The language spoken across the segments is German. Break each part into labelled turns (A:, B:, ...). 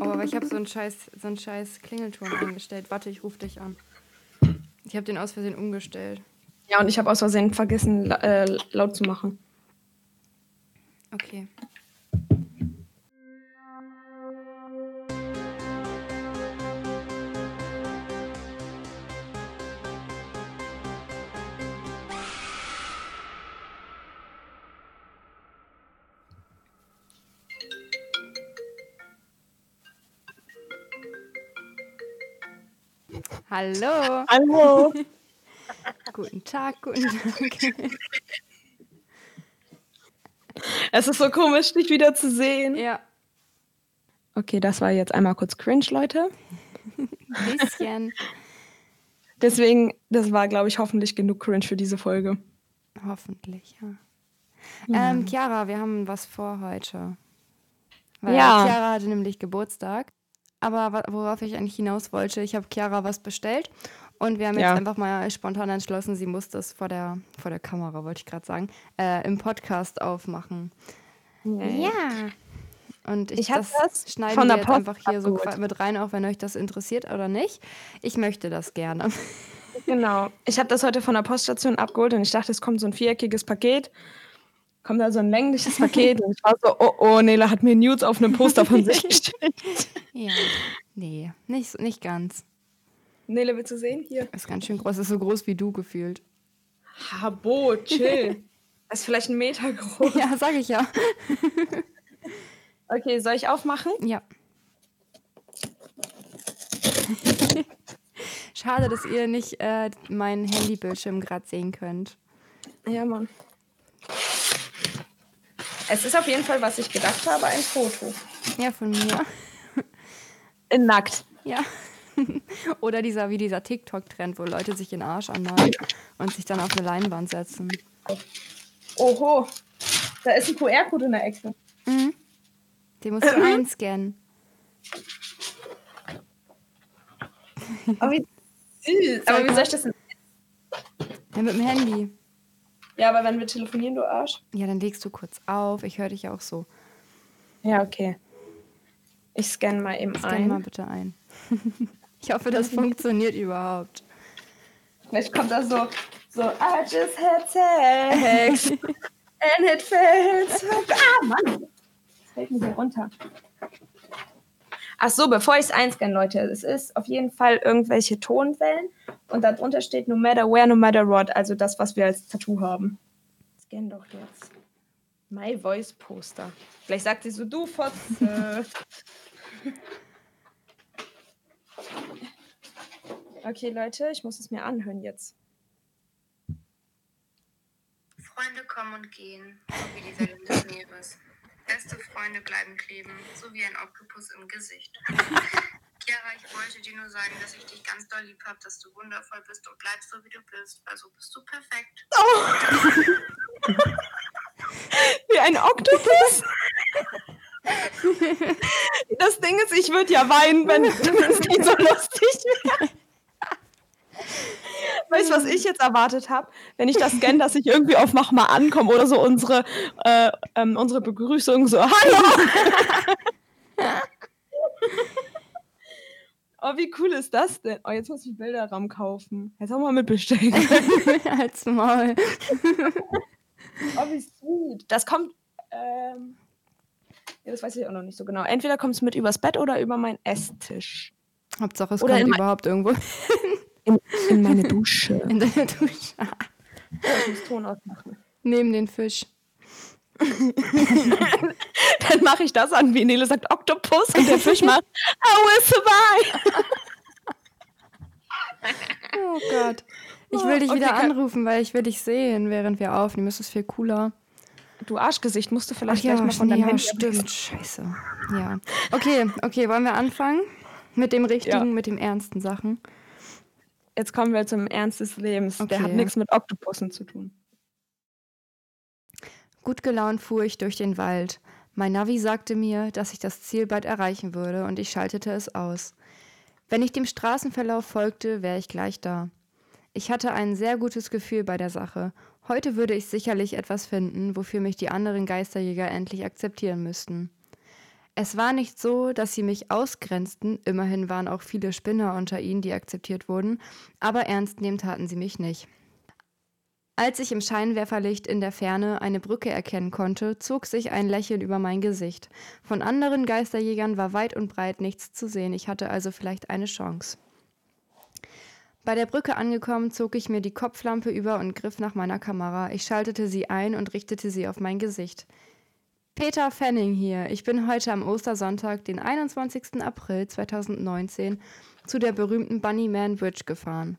A: Oh, aber ich habe so einen scheiß, so einen scheiß Klingelton eingestellt. Warte, ich rufe dich an. Ich habe den aus Versehen umgestellt.
B: Ja, und ich habe aus Versehen vergessen, äh, laut zu machen.
A: Okay. Hallo.
B: Hallo.
A: Guten Tag, guten Tag.
B: es ist so komisch, dich wieder zu sehen.
A: Ja,
B: Okay, das war jetzt einmal kurz cringe, Leute.
A: ein bisschen.
B: Deswegen, das war, glaube ich, hoffentlich genug cringe für diese Folge.
A: Hoffentlich, ja. Ähm, Chiara, wir haben was vor heute. Weil
B: Ja.
A: Chiara hatte nämlich Geburtstag. Aber worauf ich eigentlich hinaus wollte, ich habe Chiara was bestellt und wir haben jetzt
B: Ja.
A: einfach mal spontan entschlossen, sie muss das vor der, vor der Kamera, wollte ich gerade sagen, äh, im Podcast aufmachen. Ja. Und ich,
B: Ich
A: das,
B: das
A: schneiden
B: von der
A: jetzt
B: Post
A: einfach hier so mit rein, auch wenn euch das interessiert oder nicht. Ich möchte das gerne.
B: Genau. Ich habe das heute von der Poststation abgeholt und ich dachte, es kommt so ein viereckiges Paket. Kommt da so ein längliches Paket und ich war so, oh oh, Nele hat mir Nudes auf einem Poster von sich gestellt.
A: Ja. Nee, nicht, nicht ganz.
B: Nele, willst du sehen? Hier.
A: Ist ganz schön groß, ist so groß wie du gefühlt.
B: Habo, chill. Das ist vielleicht ein Meter groß.
A: Ja, sag ich ja.
B: Okay, soll ich aufmachen?
A: Ja. Schade, dass ihr nicht äh, meinen Handybildschirm gerade sehen könnt.
B: Ja, Mann. Es ist auf jeden Fall, was ich gedacht habe, ein Foto.
A: Ja, von mir.
B: In nackt.
A: Ja. Oder dieser, wie dieser TikTok-Trend, wo Leute sich den Arsch anmalen und sich dann auf eine Leinwand setzen.
B: Oho. Da ist ein QR-Code in der Ecke.
A: Den musst du einscannen.
B: Aber wie süß. Aber wie soll ich das denn?
A: Ja, mit dem Handy.
B: Ja, aber wenn wir telefonieren, du Arsch.
A: Ja, dann legst du kurz auf. Ich höre dich auch so.
B: Ja, okay. Ich scanne mal eben
A: Scan
B: ein.
A: mal bitte ein. Ich hoffe, das funktioniert überhaupt.
B: Vielleicht kommt da so, so, I just had sex and it felt so Ah, Mann. Das fällt mir hier runter. Ach so, bevor ich es einscanne, Leute, es ist auf jeden Fall irgendwelche Tonwellen und darunter steht no matter where, no matter what, also das, was wir als Tattoo haben. Scan doch jetzt. My Voice Poster. Vielleicht sagt sie so, du Fotze. okay, Leute, ich muss es mir anhören jetzt.
C: Freunde kommen und gehen, so wie die Wellen des Meeres. Beste Freunde bleiben kleben, so wie ein Oktopus im Gesicht. Chiara, ich wollte dir nur sagen, dass ich dich ganz doll lieb habe, dass du wundervoll bist und bleibst so, wie du bist, weil so bist du perfekt.
B: Wie ein Oktopus? Das Ding ist, ich würde ja weinen, wenn wenn es nicht so lustig wäre. Weißt du, was ich jetzt erwartet habe? Wenn ich das scanne, dass ich irgendwie auf Mach mal ankomme oder so unsere, äh, ähm, unsere Begrüßung so, hallo! oh, wie cool ist das denn? Oh, jetzt muss ich Bilderrahmen kaufen. Jetzt auch mal mitbestellen.
A: Als Maul.
B: Oh, wie sweet. Das kommt. Ähm, ja, das weiß ich auch noch nicht so genau. Entweder kommt es mit übers Bett oder über meinen Esstisch.
A: Hauptsache, es
B: Oder
A: kommt überhaupt irgendwo
B: In, in meine Dusche.
A: in deiner Dusche.
B: ich muss Ton ausmachen.
A: Neben den Fisch.
B: Dann mache ich das an, wie Nele sagt, Oktopus und der Fisch macht, I will survive.
A: Oh Gott. Ich
B: Oh,
A: will dich
B: okay,
A: wieder anrufen, weil ich will dich sehen, während wir aufnehmen. Das ist viel cooler.
B: Du Arschgesicht, musst du
A: Ach
B: vielleicht
A: ja,
B: gleich mal von deinem
A: ja
B: Handy
A: stimmt. Scheiße. Ja. Okay, okay, wollen wir anfangen? Mit dem richtigen,
B: Ja.
A: mit den ernsten Sachen.
B: Jetzt kommen wir zum Ernst des Lebens. Der
A: Okay.
B: hat nichts mit Oktopussen zu tun.
A: Gut gelaunt fuhr ich durch den Wald. Mein Navi sagte mir, dass ich das Ziel bald erreichen würde, und ich schaltete es aus. Wenn ich dem Straßenverlauf folgte, wäre ich gleich da. Ich hatte ein sehr gutes Gefühl bei der Sache. Heute würde ich sicherlich etwas finden, wofür mich die anderen Geisterjäger endlich akzeptieren müssten. Es war nicht so, dass sie mich ausgrenzten, immerhin waren auch viele Spinner unter ihnen, die akzeptiert wurden, aber ernst nehmen taten sie mich nicht. Als ich im Scheinwerferlicht in der Ferne eine Brücke erkennen konnte, zog sich ein Lächeln über mein Gesicht. Von anderen Geisterjägern war weit und breit nichts zu sehen, ich hatte also vielleicht eine Chance. Bei der Brücke angekommen, zog ich mir die Kopflampe über und griff nach meiner Kamera. Ich schaltete sie ein und richtete sie auf mein Gesicht. Peter Fanning hier. Ich bin heute am Ostersonntag, den 21. April 2019, zu der berühmten Bunnyman Bridge gefahren.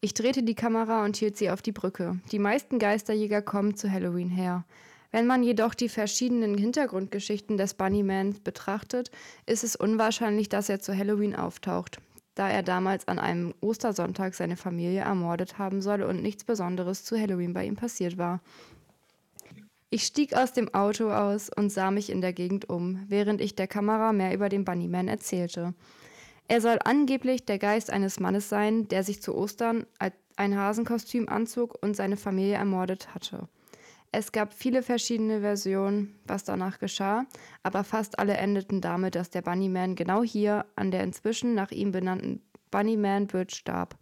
A: Ich drehte die Kamera und hielt sie auf die Brücke. Die meisten Geisterjäger kommen zu Halloween her. Wenn man jedoch die verschiedenen Hintergrundgeschichten des Bunnymans betrachtet, ist es unwahrscheinlich, dass er zu Halloween auftaucht, da er damals an einem Ostersonntag seine Familie ermordet haben soll und nichts Besonderes zu Halloween bei ihm passiert war. Ich stieg aus dem Auto aus und sah mich in der Gegend um, während ich der Kamera mehr über den Bunnyman erzählte. Er soll angeblich der Geist eines Mannes sein, der sich zu Ostern ein Hasenkostüm anzog und seine Familie ermordet hatte. Es gab viele verschiedene Versionen, was danach geschah, aber fast alle endeten damit, dass der Bunnyman genau hier an der inzwischen nach ihm benannten Bunnyman Bridge starb.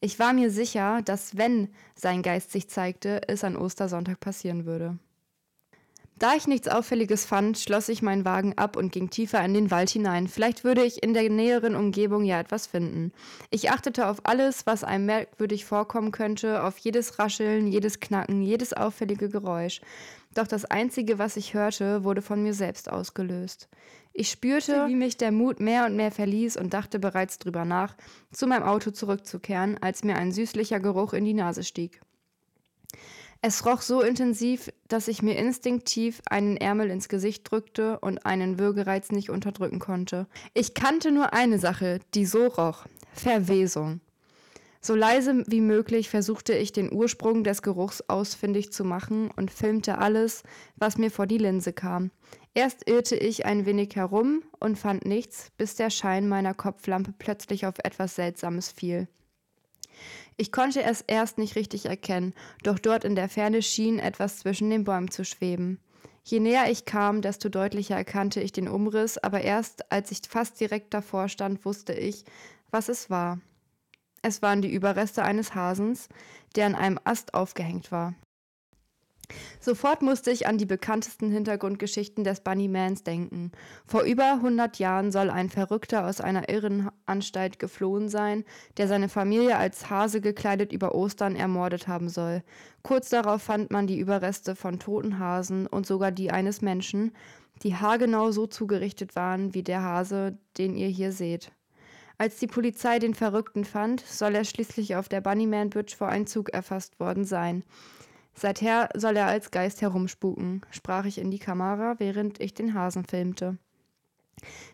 A: Ich war mir sicher, dass wenn sein Geist sich zeigte, es an Ostersonntag passieren würde. Da ich nichts Auffälliges fand, schloss ich meinen Wagen ab und ging tiefer in den Wald hinein. Vielleicht würde ich in der näheren Umgebung ja etwas finden. Ich achtete auf alles, was einem merkwürdig vorkommen könnte, auf jedes Rascheln, jedes Knacken, jedes auffällige Geräusch. Doch das Einzige, was ich hörte, wurde von mir selbst ausgelöst. Ich spürte, wie mich der Mut mehr und mehr verließ und dachte bereits drüber nach, zu meinem Auto zurückzukehren, als mir ein süßlicher Geruch in die Nase stieg. Es roch so intensiv, dass ich mir instinktiv einen Ärmel ins Gesicht drückte und einen Würgereiz nicht unterdrücken konnte. Ich kannte nur eine Sache, die so roch. Verwesung. So leise wie möglich versuchte ich den Ursprung des Geruchs ausfindig zu machen und filmte alles, was mir vor die Linse kam. Erst irrte ich ein wenig herum und fand nichts, bis der Schein meiner Kopflampe plötzlich auf etwas Seltsames fiel. Ich konnte es erst nicht richtig erkennen, doch dort in der Ferne schien etwas zwischen den Bäumen zu schweben. Je näher ich kam, desto deutlicher erkannte ich den Umriss, aber erst als ich fast direkt davor stand, wusste ich, was es war. Es waren die Überreste eines Hasens, der an einem Ast aufgehängt war. Sofort musste ich an die bekanntesten Hintergrundgeschichten des Bunnymans denken. Vor über 100 Jahren soll ein Verrückter aus einer Irrenanstalt geflohen sein, der seine Familie als Hase gekleidet über Ostern ermordet haben soll. Kurz darauf fand man die Überreste von toten Hasen und sogar die eines Menschen, die haargenau so zugerichtet waren wie der Hase, den ihr hier seht. Als die Polizei den Verrückten fand, soll er schließlich auf der Bunnyman Bridge vor Einzug erfasst worden sein. Seither soll er als Geist herumspuken, sprach ich in die Kamera, während ich den Hasen filmte.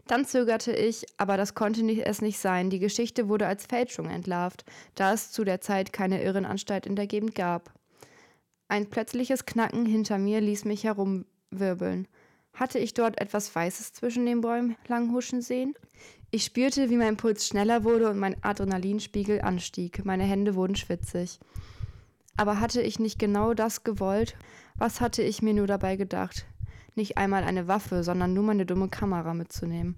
A: Dann zögerte ich, aber das konnte es nicht sein. Die Geschichte wurde als Fälschung entlarvt, da es zu der Zeit keine Irrenanstalt in der Gegend gab. Ein plötzliches Knacken hinter mir ließ mich herumwirbeln. Hatte ich dort etwas Weißes zwischen den Bäumen langhuschen sehen? Ich spürte, wie mein Puls schneller wurde und mein Adrenalinspiegel anstieg. Meine Hände wurden schwitzig. Aber hatte ich nicht genau das gewollt? Was hatte ich mir nur dabei gedacht? Nicht einmal eine Waffe, sondern nur meine dumme Kamera mitzunehmen.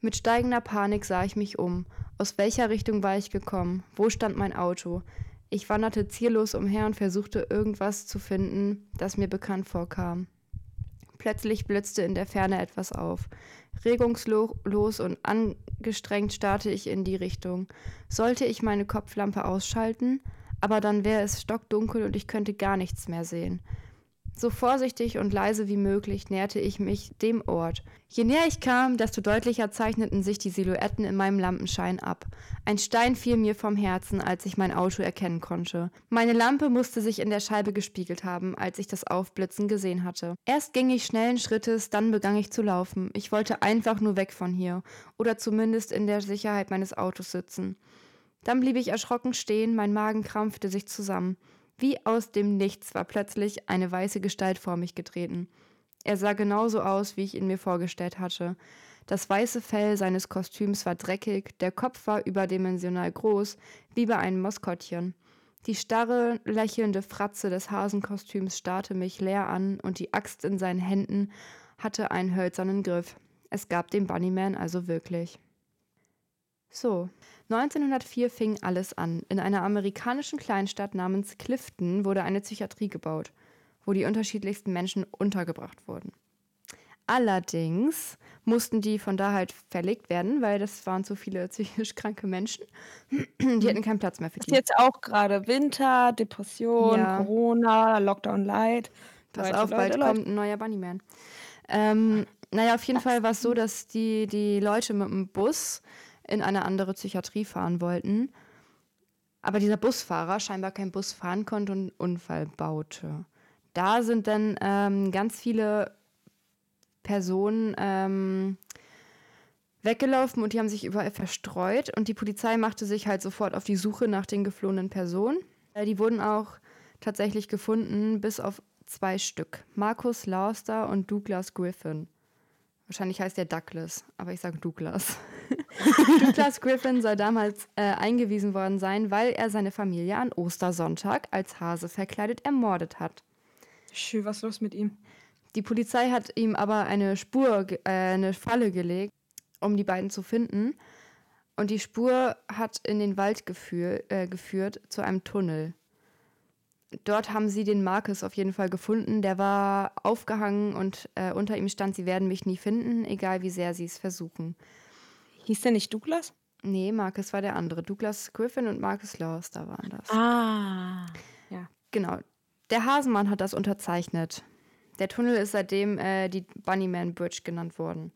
A: Mit steigender Panik sah ich mich um. Aus welcher Richtung war ich gekommen? Wo stand mein Auto? Ich wanderte ziellos umher und versuchte irgendwas zu finden, das mir bekannt vorkam. Plötzlich blitzte in der Ferne etwas auf. Regungslos und angestrengt starrte ich in die Richtung. Sollte ich meine Kopflampe ausschalten? Aber dann wäre es stockdunkel und ich könnte gar nichts mehr sehen. So vorsichtig und leise wie möglich näherte ich mich dem Ort. Je näher ich kam, desto deutlicher zeichneten sich die Silhouetten in meinem Lampenschein ab. Ein Stein fiel mir vom Herzen, als ich mein Auto erkennen konnte. Meine Lampe musste sich in der Scheibe gespiegelt haben, als ich das Aufblitzen gesehen hatte. Erst ging ich schnellen Schrittes, dann begann ich zu laufen. Ich wollte einfach nur weg von hier, oder zumindest in der Sicherheit meines Autos sitzen. Dann blieb ich erschrocken stehen, mein Magen krampfte sich zusammen. Wie aus dem Nichts war plötzlich eine weiße Gestalt vor mich getreten. Er sah genauso aus, wie ich ihn mir vorgestellt hatte. Das weiße Fell seines Kostüms war dreckig, der Kopf war überdimensional groß, wie bei einem Maskottchen. Die starre, lächelnde Fratze des Hasenkostüms starrte mich leer an und die Axt in seinen Händen hatte einen hölzernen Griff. Es gab den Bunnyman also wirklich. So, 1904 fing alles an. In einer amerikanischen Kleinstadt namens Clifton wurde eine Psychiatrie gebaut, wo die unterschiedlichsten Menschen untergebracht wurden. Allerdings mussten die von da halt verlegt werden, weil das waren zu viele psychisch kranke Menschen. Die hatten keinen Platz mehr für
B: Ist
A: die.
B: jetzt auch gerade Winter, Depression,
A: Ja.
B: Corona, Lockdown Light.
A: Pass
B: Leute,
A: auf, bald
B: Leute.
A: kommt ein neuer Bunnyman. Ähm, naja, auf jeden Fall war es so, dass die, die Leute mit dem Bus in eine andere Psychiatrie fahren wollten. Aber dieser Busfahrer scheinbar kein Bus fahren konnte und einen Unfall baute. Da sind dann ähm, ganz viele Personen ähm, weggelaufen und die haben sich überall verstreut. Und die Polizei machte sich halt sofort auf die Suche nach den geflohenen Personen. Äh, die wurden auch tatsächlich gefunden, bis auf zwei Stück. Markus Lauster und Douglas Griffin. Wahrscheinlich heißt der Douglas, aber ich sage Douglas. Douglas Griffin soll damals äh, eingewiesen worden sein, weil er seine Familie an Ostersonntag als Hase verkleidet ermordet hat.
B: Schön, was ist los mit ihm?
A: Die Polizei hat ihm aber eine Spur, äh, eine Falle gelegt, um die beiden zu finden. Und die Spur hat in den Wald geführ, äh, geführt zu einem Tunnel. Dort haben sie den Marcus auf jeden Fall gefunden. Der war aufgehangen und äh, unter ihm stand, sie werden mich nie finden, egal wie sehr sie es versuchen.
B: Hieß der nicht Douglas?
A: Nee, Marcus war der andere. Douglas Griffin und Marcus Lauster waren das.
B: Ah. Ja.
A: Genau. Der Hasenmann hat das unterzeichnet. Der Tunnel ist seitdem äh, die Bunnyman Bridge genannt worden.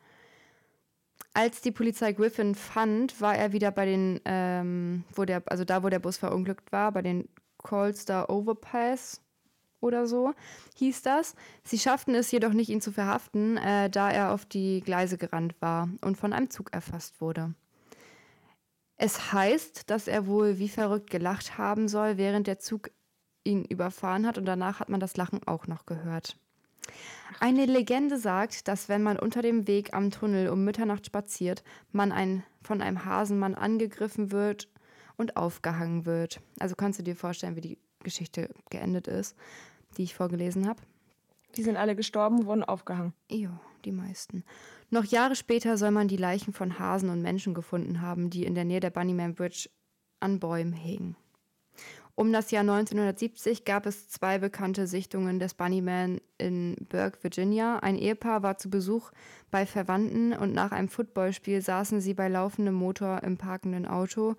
A: Als die Polizei Griffin fand, war er wieder bei den, ähm, wo der, also da, wo der Bus verunglückt war, bei den Colstar Overpass oder so hieß das. Sie schafften es jedoch nicht, ihn zu verhaften, äh, da er auf die Gleise gerannt war und von einem Zug erfasst wurde. Es heißt, dass er wohl wie verrückt gelacht haben soll, während der Zug ihn überfahren hat und danach hat man das Lachen auch noch gehört. Eine Legende sagt, dass wenn man unter dem Weg am Tunnel um Mitternacht spaziert, man ein, von einem Hasenmann angegriffen wird und aufgehangen wird. Also kannst du dir vorstellen, wie die Geschichte geendet ist, die ich vorgelesen habe.
B: Die sind alle gestorben, wurden aufgehangen.
A: Jo, die meisten. Noch Jahre später soll man die Leichen von Hasen und Menschen gefunden haben, die in der Nähe der Bunnyman Bridge an Bäumen hingen. Um das Jahr 1970 gab es zwei bekannte Sichtungen des Bunnyman in Burke, Virginia. Ein Ehepaar war zu Besuch bei Verwandten und nach einem Footballspiel saßen sie bei laufendem Motor im parkenden Auto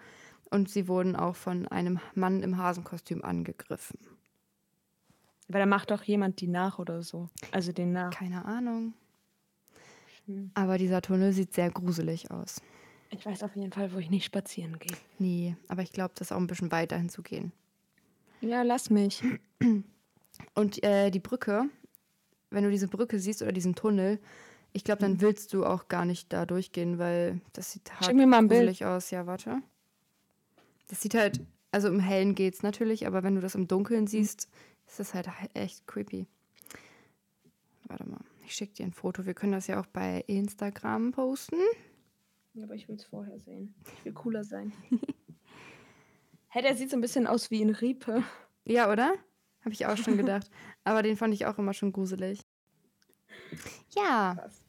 A: und sie wurden auch von einem Mann im Hasenkostüm angegriffen.
B: Aber da macht doch jemand die nach oder so. Also den nach.
A: Keine Ahnung.
B: Hm.
A: Aber dieser Tunnel sieht sehr gruselig aus.
B: Ich weiß auf jeden Fall, wo ich nicht spazieren gehe.
A: Nee, aber ich glaube, das ist auch ein bisschen weiter hinzugehen.
B: Ja, lass mich.
A: Und äh, die Brücke, wenn du diese Brücke siehst oder diesen Tunnel, ich glaube, dann willst du auch gar nicht da durchgehen, weil das sieht hart
B: Schick mir mal ein Bild.
A: gruselig aus. Ja, warte. Das sieht halt, also im Hellen geht's natürlich, aber wenn du das im Dunkeln siehst, ist das halt echt creepy. Warte mal, ich schicke dir ein Foto. Wir können das ja auch bei Instagram posten.
B: Ja, aber ich will es vorher sehen. Ich will cooler sein. Hä, der sieht so ein bisschen aus wie ein Riepe.
A: Ja, oder? Habe ich auch schon gedacht. Aber den fand ich auch immer schon gruselig. Ja,
B: Krass.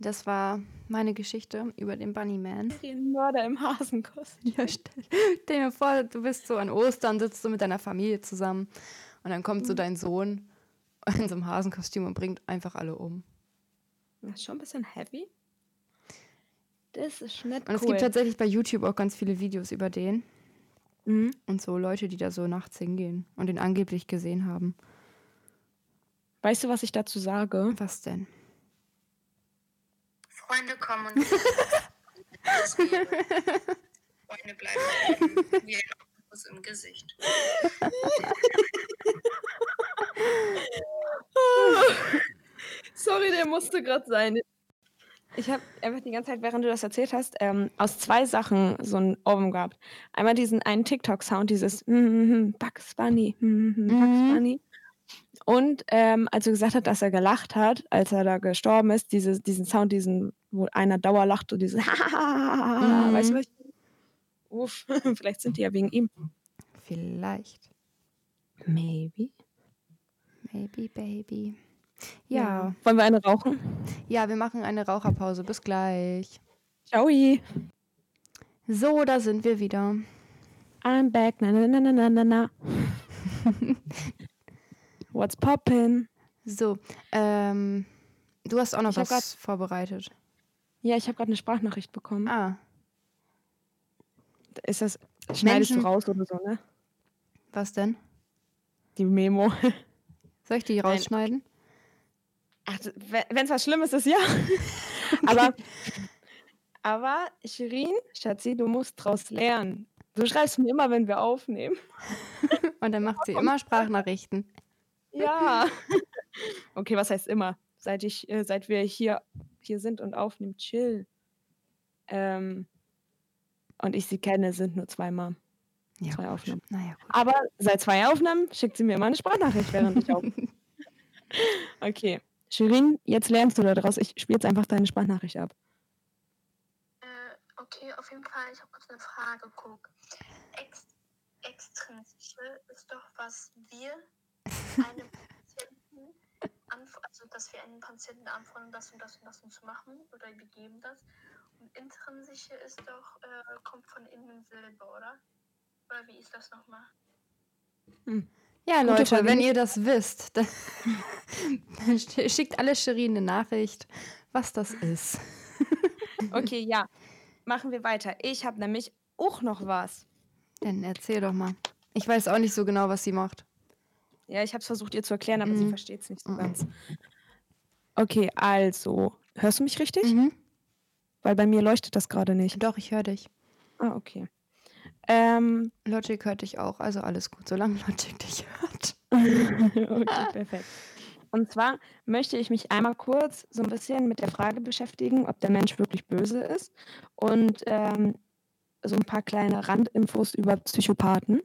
A: das war meine Geschichte über den Bunnyman.
B: Den Mörder im Hasenkostüm.
A: Ja, stell, stell dir vor, du bist so an Ostern, sitzt du mit deiner Familie zusammen und dann kommt so dein Sohn in so einem Hasenkostüm und bringt einfach alle um.
B: Das ist schon ein bisschen heavy. Das ist nicht
A: Und es
B: cool.
A: gibt tatsächlich bei YouTube auch ganz viele Videos über den
B: mhm.
A: und so Leute, die da so nachts hingehen und den angeblich gesehen haben.
B: Weißt du, was ich dazu sage?
A: Was denn?
C: Freunde kommen und. Freunde bleiben Oktopus im Gesicht.
B: Sorry, der musste gerade sein. Ich habe einfach die ganze Zeit, während du das erzählt hast, ähm, aus zwei Sachen so ein Ohrwurm gehabt. Einmal diesen einen TikTok-Sound, dieses mm, mm, mm, Bugs Bunny, mm, Bugs
A: Mhm.
B: Bunny. Und ähm, als er gesagt hat, dass er gelacht hat, als er da gestorben ist, diese, diesen Sound, diesen, wo einer dauerlacht, so dieses
A: Mhm.
B: weißt du was? Uff, vielleicht sind die ja wegen ihm.
A: Vielleicht.
B: Maybe.
A: Maybe, baby. Ja.
B: Wollen wir eine rauchen?
A: Ja, wir machen eine Raucherpause. Bis gleich.
B: Ciao.
A: So, da sind wir wieder.
B: I'm back. Na, na, na, na, na, na. What's poppin'?
A: So, ähm, du hast auch noch
B: Ich
A: was vorbereitet.
B: Ja, ich habe gerade eine Sprachnachricht bekommen.
A: Ah,
B: Ist das, schneidest
A: Menschen-
B: du raus oder so, ne?
A: was denn?
B: Die Memo.
A: Soll ich die rausschneiden?
B: Ach, wenn es was Schlimmes ist, ja. aber, aber, Shirin, Schatzi, du musst draus lernen. Du schreibst mir immer, wenn wir aufnehmen.
A: Und dann macht sie immer Sprachnachrichten.
B: Ja. okay, was heißt immer? Seit ich, äh, seit wir hier, hier sind und aufnehmen, chill. Ähm, und ich sie kenne, sind nur zweimal.
A: Ja,
B: Zwei
A: gut.
B: Aufnahmen.
A: Gut.
B: Aber seit zwei Aufnahmen schickt sie mir immer eine Sprachnachricht, während ich aufnehme. okay. Shirin, jetzt lernst du da draus. Ich spiele jetzt einfach deine Sprachnachricht ab.
C: Äh, okay, auf jeden Fall, ich habe kurz eine Frage, guck. Ex extrinsische ist doch, was wir einem Patienten, anf also dass wir einem Patienten anfordern, das und das und das und zu machen oder wir geben das. Intrinsische ist doch, äh, kommt von innen selber, oder? Oder wie ist das nochmal?
A: Ja,
B: Gute
A: Leute,
B: Frage.
A: wenn ihr das wisst, dann, dann sch- schickt alle Shirin eine Nachricht, was das ist.
B: Okay, ja. Machen wir weiter. Ich habe nämlich auch noch was.
A: Dann erzähl doch mal. Ich weiß auch nicht so genau, was sie macht.
B: Ja, ich habe es versucht, ihr zu erklären, aber sie
A: Mhm.
B: versteht es nicht so
A: Mhm.
B: ganz. Okay, also. Hörst du mich richtig?
A: Mhm.
B: Weil bei mir leuchtet das gerade nicht.
A: Doch, ich höre dich.
B: Ah, okay. Ähm,
A: Logic hört dich auch, also alles gut, solange Logic dich hört.
B: okay, perfekt. Und zwar möchte ich mich einmal kurz so ein bisschen mit der Frage beschäftigen, ob der Mensch wirklich böse ist und ähm, so ein paar kleine Randinfos über Psychopathen.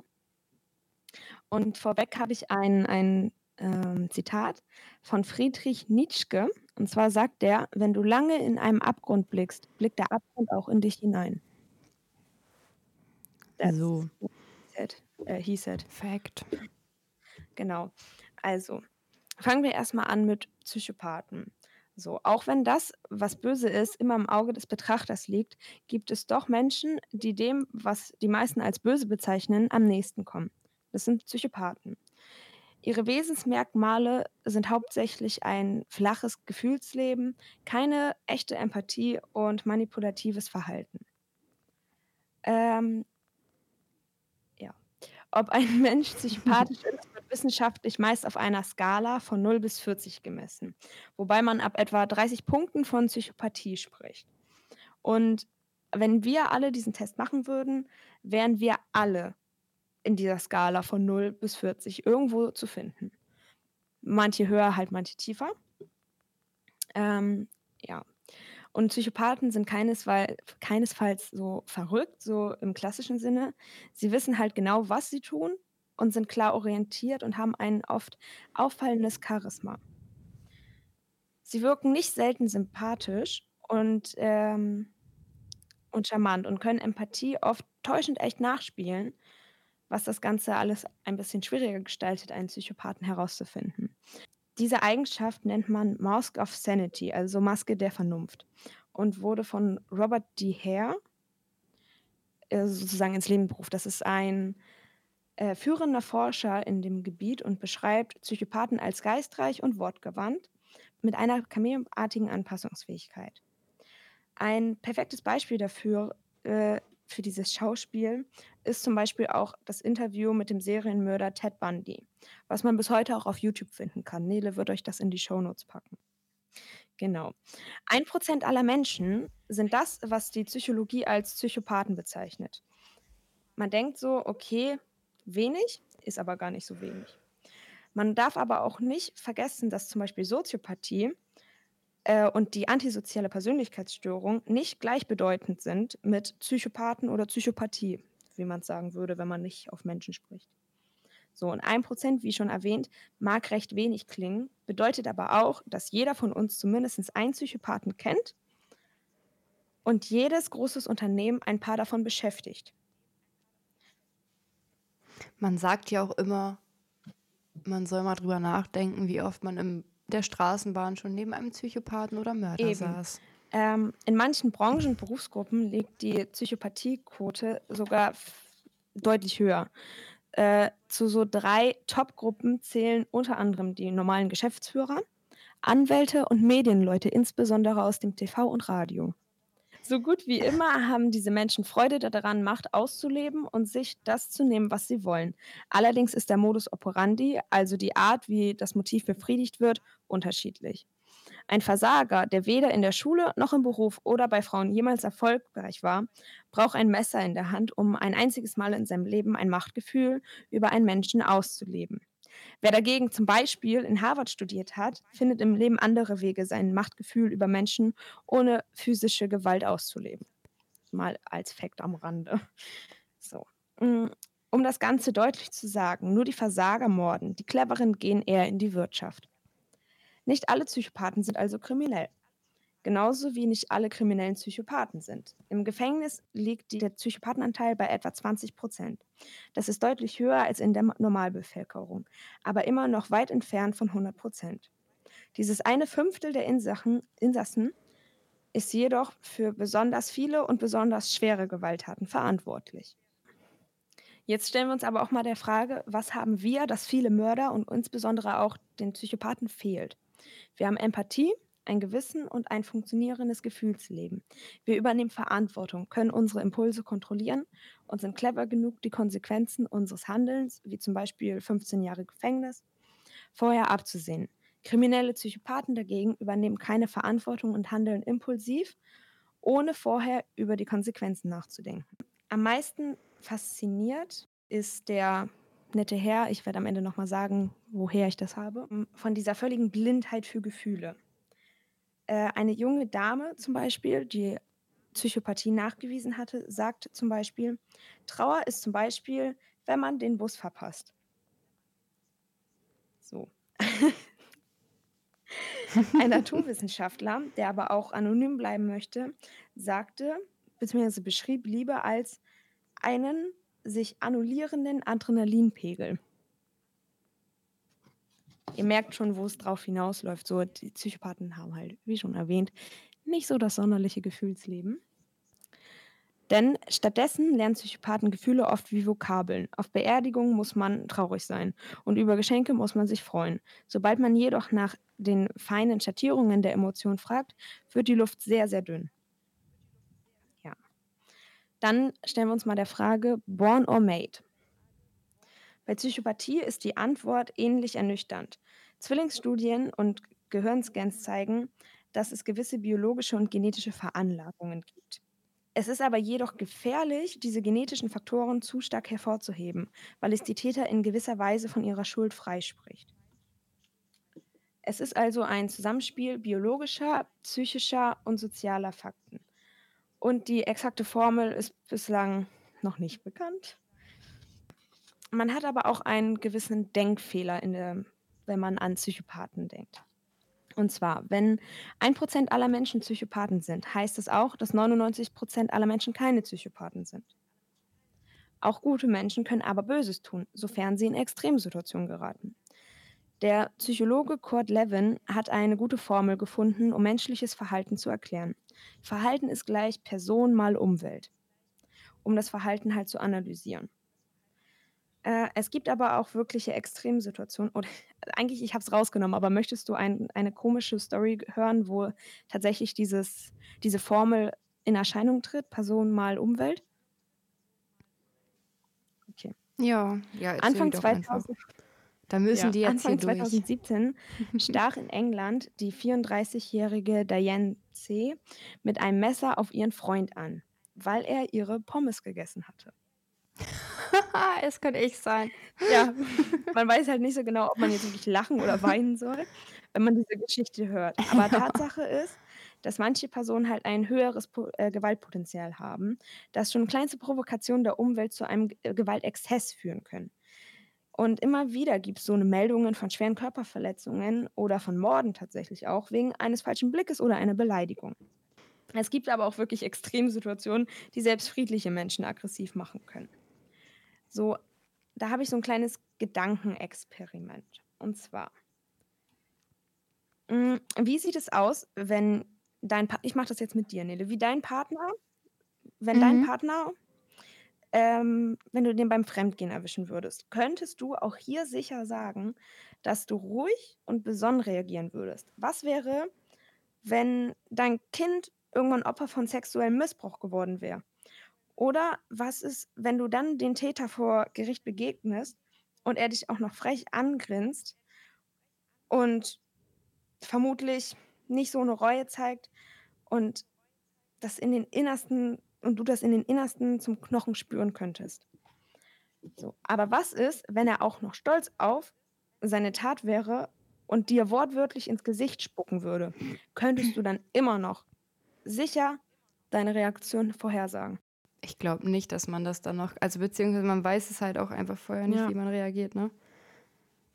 B: Und vorweg habe ich ein, ein ähm, Zitat von Friedrich Nietzsche. Und zwar sagt er, wenn du lange in einem Abgrund blickst, blickt der Abgrund auch in dich hinein. That's
A: So.
B: said. Äh, he said.
A: Fact.
B: Genau. Also, fangen wir erstmal an mit Psychopathen. So, auch wenn das, was böse ist, immer im Auge des Betrachters liegt, gibt es doch Menschen, die dem, was die meisten als böse bezeichnen, am nächsten kommen. Das sind Psychopathen. Ihre Wesensmerkmale sind hauptsächlich ein flaches Gefühlsleben, keine echte Empathie und manipulatives Verhalten. Ähm, ja. Ob ein Mensch psychopathisch ist, wird wissenschaftlich meist auf einer Skala von 0 bis 40 gemessen, wobei man ab etwa 30 Punkten von Psychopathie spricht. Und wenn wir alle diesen Test machen würden, wären wir alle in dieser Skala von 0 bis 40 irgendwo zu finden. Manche höher, halt manche tiefer. Ähm, ja. Und Psychopathen sind keinesfalls, so verrückt, so im klassischen Sinne. Sie wissen halt genau, was sie tun und sind klar orientiert und haben ein oft auffallendes Charisma. Sie wirken nicht selten sympathisch und, ähm, und charmant und können Empathie oft täuschend echt nachspielen, was das Ganze alles ein bisschen schwieriger gestaltet, einen Psychopathen herauszufinden. Diese Eigenschaft nennt man Mask of Sanity, also Maske der Vernunft, und wurde von Robert D. Hare äh, sozusagen ins Leben berufen. Das ist ein äh, führender Forscher in dem Gebiet und beschreibt Psychopathen als geistreich und wortgewandt mit einer chameleonartigen Anpassungsfähigkeit. Ein perfektes Beispiel dafür, äh, für dieses Schauspiel, ist zum Beispiel auch das Interview mit dem Serienmörder Ted Bundy, was man bis heute auch auf YouTube finden kann. Nele wird euch das in die Shownotes packen. Genau. Ein Prozent aller Menschen sind das, was die Psychologie als Psychopathen bezeichnet. Man denkt so, okay, wenig, ist aber gar nicht so wenig. Man darf aber auch nicht vergessen, dass zum Beispiel Soziopathie äh, und die antisoziale Persönlichkeitsstörung nicht gleichbedeutend sind mit Psychopathen oder Psychopathie, wie man es sagen würde, wenn man nicht auf Menschen spricht. So, und ein Prozent, wie schon erwähnt, mag recht wenig klingen, bedeutet aber auch, dass jeder von uns zumindest einen Psychopathen kennt und jedes großes Unternehmen ein paar davon beschäftigt.
A: Man sagt ja auch immer, man soll mal drüber nachdenken, wie oft man im der Straßenbahn schon neben einem Psychopathen oder Mörder
B: Eben.
A: saß.
B: Ähm, in manchen Branchen und Berufsgruppen liegt die Psychopathiequote sogar deutlich höher. Äh, zu so drei Top-Gruppen zählen unter anderem die normalen Geschäftsführer, Anwälte und Medienleute, insbesondere aus dem TV und Radio. So gut wie immer haben diese Menschen Freude daran, Macht auszuleben und sich das zu nehmen, was sie wollen. Allerdings ist der Modus operandi, also die Art, wie das Motiv befriedigt wird, unterschiedlich. Ein Versager, der weder in der Schule noch im Beruf oder bei Frauen jemals erfolgreich war, braucht ein Messer in der Hand, um ein einziges Mal in seinem Leben ein Machtgefühl über einen Menschen auszuleben. Wer dagegen zum Beispiel in Harvard studiert hat, findet im Leben andere Wege, sein Machtgefühl über Menschen ohne physische Gewalt auszuleben. Mal als Fakt am Rande. So. Mm, um das Ganze deutlich zu sagen, nur die Versager morden, die Cleveren gehen eher in die Wirtschaft. Nicht alle Psychopathen sind also kriminell. Genauso wie nicht alle kriminellen Psychopathen sind. Im Gefängnis liegt der Psychopathenanteil bei etwa 20 Prozent. Das ist deutlich höher als in der Normalbevölkerung, aber immer noch weit entfernt von 100 Prozent. Dieses eine Fünftel der Insachen, Insassen ist jedoch für besonders viele und besonders schwere Gewalttaten verantwortlich. Jetzt stellen wir uns aber auch mal der Frage, was haben wir, das viele Mörder und insbesondere auch den Psychopathen fehlt? Wir haben Empathie, ein Gewissen und ein funktionierendes Gefühlsleben. Wir übernehmen Verantwortung, können unsere Impulse kontrollieren und sind clever genug, die Konsequenzen unseres Handelns, wie zum Beispiel 15 Jahre Gefängnis, vorher abzusehen. Kriminelle Psychopathen dagegen übernehmen keine Verantwortung und handeln impulsiv, ohne vorher über die Konsequenzen nachzudenken. Am meisten fasziniert ist der nette Herr, ich werde am Ende nochmal sagen, woher ich das habe, von dieser völligen Blindheit für Gefühle. Äh, eine junge Dame zum Beispiel, die Psychopathie nachgewiesen hatte, sagt zum Beispiel, Trauer ist zum Beispiel, wenn man den Bus verpasst. So. Ein Naturwissenschaftler, der aber auch anonym bleiben möchte, sagte bzw. beschrieb Liebe als einen sich annullierenden Adrenalinpegel. Ihr merkt schon, wo es drauf hinausläuft. So, die Psychopathen haben halt, wie schon erwähnt, nicht so das sonderliche Gefühlsleben. Denn stattdessen lernen Psychopathen Gefühle oft wie Vokabeln. Auf Beerdigungen muss man traurig sein und über Geschenke muss man sich freuen. Sobald man jedoch nach den feinen Schattierungen der Emotionen fragt, wird die Luft sehr, sehr dünn. Ja. Dann stellen wir uns mal der Frage, born or made? Bei Psychopathie ist die Antwort ähnlich ernüchternd. Zwillingsstudien und Gehirnscans zeigen, dass es gewisse biologische und genetische Veranlagungen gibt. Es ist aber jedoch gefährlich, diese genetischen Faktoren zu stark hervorzuheben, weil es die Täter in gewisser Weise von ihrer Schuld freispricht. Es ist also ein Zusammenspiel biologischer, psychischer und sozialer Fakten. Und die exakte Formel ist bislang noch nicht bekannt. Man hat aber auch einen gewissen Denkfehler, der, wenn man an Psychopathen denkt. Und zwar, wenn ein Prozent aller Menschen Psychopathen sind, heißt es auch, dass 99 Prozent aller Menschen keine Psychopathen sind. Auch gute Menschen können aber Böses tun, sofern sie in Extremsituationen geraten. Der Psychologe Kurt Levin hat eine gute Formel gefunden, um menschliches Verhalten zu erklären. Verhalten ist gleich Person mal Umwelt, um das Verhalten halt zu analysieren. Äh, es gibt aber auch wirkliche Extremsituationen. Oder eigentlich, ich habe es rausgenommen, aber möchtest du ein, eine komische Story hören, wo tatsächlich dieses, diese Formel in Erscheinung tritt? Person mal Umwelt?
A: Okay. Ja, ja
B: Anfang 2000.
A: Da müssen ja, die jetzt
B: Anfang 2017 stach in England die 34-jährige Diane C. mit einem Messer auf ihren Freund an, weil er ihre Pommes gegessen hatte.
A: es könnte ich sein.
B: Ja, man weiß halt nicht so genau, ob man jetzt wirklich lachen oder weinen soll, wenn man diese Geschichte hört. Aber Tatsache ist, dass manche Personen halt ein höheres äh, Gewaltpotenzial haben, dass schon kleinste Provokationen der Umwelt zu einem äh, Gewaltexzess führen können. Und immer wieder gibt es so eine Meldungen von schweren Körperverletzungen oder von Morden tatsächlich auch, wegen eines falschen Blickes oder einer Beleidigung. Es gibt aber auch wirklich Extremsituationen, die selbst friedliche Menschen aggressiv machen können. So, da habe ich so ein kleines Gedankenexperiment. Und zwar, Mm, wie sieht es aus, wenn dein Pa ich mache das jetzt mit dir, Nele, wie dein Partner wenn dein
A: Mhm.
B: Partner ähm, wenn du den beim Fremdgehen erwischen würdest, könntest du auch hier sicher sagen, dass du ruhig und besonnen reagieren würdest? Was wäre, wenn dein Kind irgendwann Opfer von sexuellem Missbrauch geworden wäre? Oder was ist, wenn du dann den Täter vor Gericht begegnest und er dich auch noch frech angrinst und vermutlich nicht so eine Reue zeigt und das in den Innersten und du das in den Innersten zum Knochen spüren könntest? So, aber was ist, wenn er auch noch stolz auf seine Tat wäre und dir wortwörtlich ins Gesicht spucken würde? Könntest du dann immer noch sicher deine Reaktion vorhersagen?
A: Ich glaube nicht, dass man das dann noch, also beziehungsweise man weiß es halt auch einfach vorher nicht,
B: Ja.
A: wie man reagiert, ne?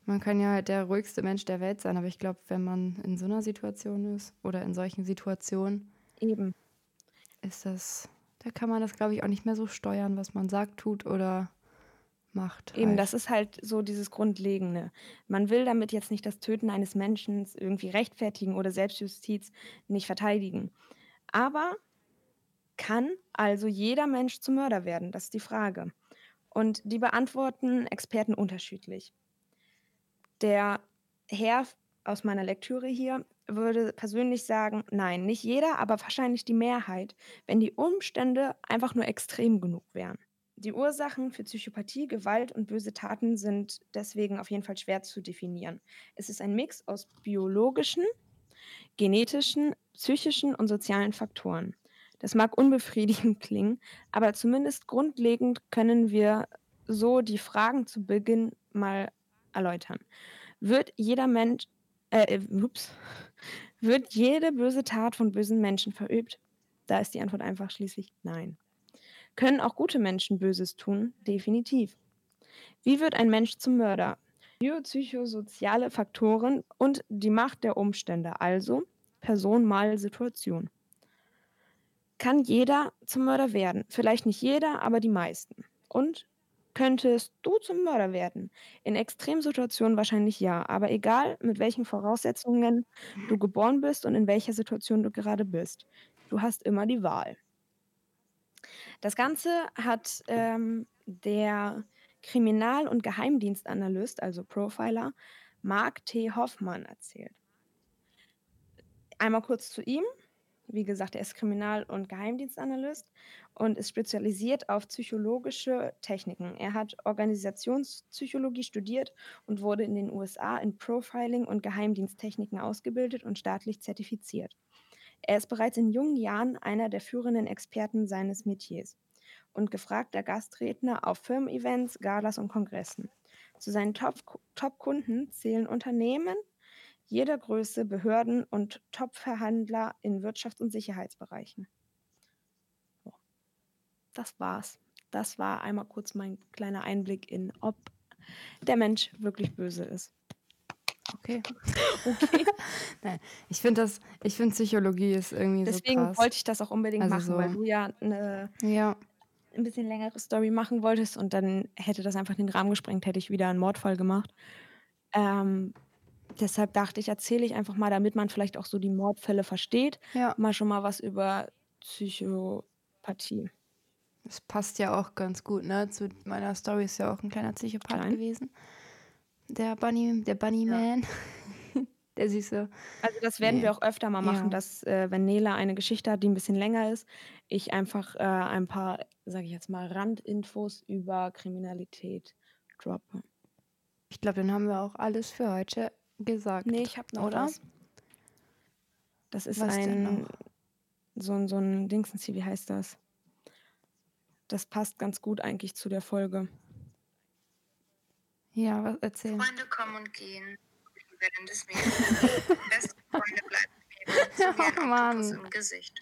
A: Man kann ja halt der ruhigste Mensch der Welt sein, aber ich glaube, wenn man in so einer Situation ist oder in solchen Situationen,
B: Eben.
A: ist das, da kann man das, glaube ich, auch nicht mehr so steuern, was man sagt, tut oder macht.
B: Eben,
A: halt.
B: das ist halt so dieses Grundlegende. Man will damit jetzt nicht das Töten eines Menschen irgendwie rechtfertigen oder Selbstjustiz nicht verteidigen. Aber kann also jeder Mensch zum Mörder werden? Das ist die Frage. Und die beantworten Experten unterschiedlich. Der Herr aus meiner Lektüre hier würde persönlich sagen, nein, nicht jeder, aber wahrscheinlich die Mehrheit, wenn die Umstände einfach nur extrem genug wären. Die Ursachen für Psychopathie, Gewalt und böse Taten sind deswegen auf jeden Fall schwer zu definieren. Es ist ein Mix aus biologischen, genetischen, psychischen und sozialen Faktoren. Das mag unbefriedigend klingen, aber zumindest grundlegend können wir so die Fragen zu Beginn mal erläutern. Wird jeder Mensch, äh, äh, ups, wird jede böse Tat von bösen Menschen verübt? Da ist die Antwort einfach schließlich nein. Können auch gute Menschen Böses tun? Definitiv. Wie wird ein Mensch zum Mörder? Biopsychosoziale Faktoren und die Macht der Umstände, also Person mal Situation. Kann jeder zum Mörder werden? Vielleicht nicht jeder, aber die meisten. Und könntest du zum Mörder werden? In Extremsituationen wahrscheinlich ja, aber egal, mit welchen Voraussetzungen du geboren bist und in welcher Situation du gerade bist. Du hast immer die Wahl. Das Ganze hat ähm, der Kriminal- und Geheimdienstanalyst, also Profiler, Mark T. Hoffmann erzählt. Einmal kurz zu ihm. Wie gesagt, er ist Kriminal- und Geheimdienstanalyst und ist spezialisiert auf psychologische Techniken. Er hat Organisationspsychologie studiert und wurde in den USA in Profiling und Geheimdiensttechniken ausgebildet und staatlich zertifiziert. Er ist bereits in jungen Jahren einer der führenden Experten seines Metiers und gefragter Gastredner auf Firmen-Events, Galas und Kongressen. Zu seinen Top- Top-Kunden zählen Unternehmen jeder Größe, Behörden und Top-Verhandler in Wirtschafts- und Sicherheitsbereichen. So. Das war's. Das war einmal kurz mein kleiner Einblick in, ob der Mensch wirklich böse ist.
A: Okay.
B: Okay.
A: Nein, ich finde das, ich finde Psychologie ist irgendwie
B: Deswegen
A: so krass.
B: wollte ich das auch unbedingt
A: Also
B: machen,
A: so-
B: weil du ja eine
A: ja,
B: ein bisschen längere Story machen wolltest und dann hätte das einfach den Rahmen gesprengt, hätte ich wieder einen Mordfall gemacht. Ähm, deshalb dachte ich, erzähle ich einfach mal, damit man vielleicht auch so die Mordfälle versteht,
A: ja.
B: mal schon mal was über Psychopathie.
A: Das passt ja auch ganz gut, ne? Zu meiner Story ist ja auch ein kleiner Psychopath
B: Klein.
A: gewesen. Der Bunny, der Bunny
B: Ja.
A: Der süße.
B: Also das werden
A: Nee.
B: wir auch öfter mal machen,
A: Ja.
B: dass äh, wenn Nela eine Geschichte hat, die ein bisschen länger ist, ich einfach äh, ein paar, sage ich jetzt mal, Randinfos über Kriminalität droppe.
A: Ich glaube, dann haben wir auch alles für heute gesagt.
B: Nee, ich habe noch
A: Oder?
B: was. Das ist
A: Was
B: ein so ein so ein Dingsens wie heißt das? Das passt ganz gut eigentlich zu der Folge.
A: Ja, was erzählen?
C: Freunde kommen und gehen, die Wellen des. Beste Freunde bleiben so
A: Oh Mann.
C: Im Gesicht.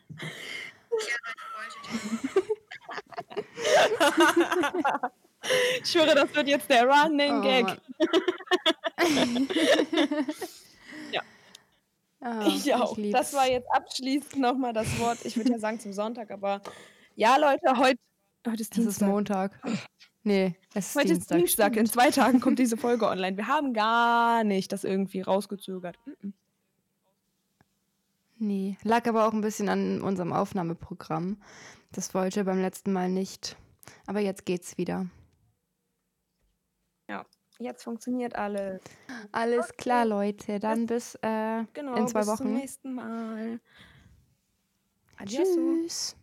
B: Ich schwöre, das wird jetzt der Running
A: Oh,
B: Gag.
A: Mann.
B: Ja.
A: Ah,
B: ich auch.
A: lieb's.
B: das war jetzt abschließend nochmal das Wort. Ich würde ja sagen zum Sonntag, aber ja, Leute, heute, heute ist
A: Es ist
B: Dienstag.
A: Montag. Nee, es ist
B: Heute
A: Dienstag.
B: ist Dienstag. In zwei Tagen kommt diese Folge online. Wir haben gar nicht das irgendwie rausgezögert. Mm -mm.
A: Nee, lag aber auch ein bisschen an unserem Aufnahmeprogramm. Das wollte beim letzten Mal nicht. Aber jetzt geht's wieder.
B: Jetzt funktioniert alles.
A: Alles okay. klar, Leute. Dann bis äh, genau, in zwei
B: bis
A: Wochen.
B: Zum nächsten Mal.
A: Adios. Tschüss.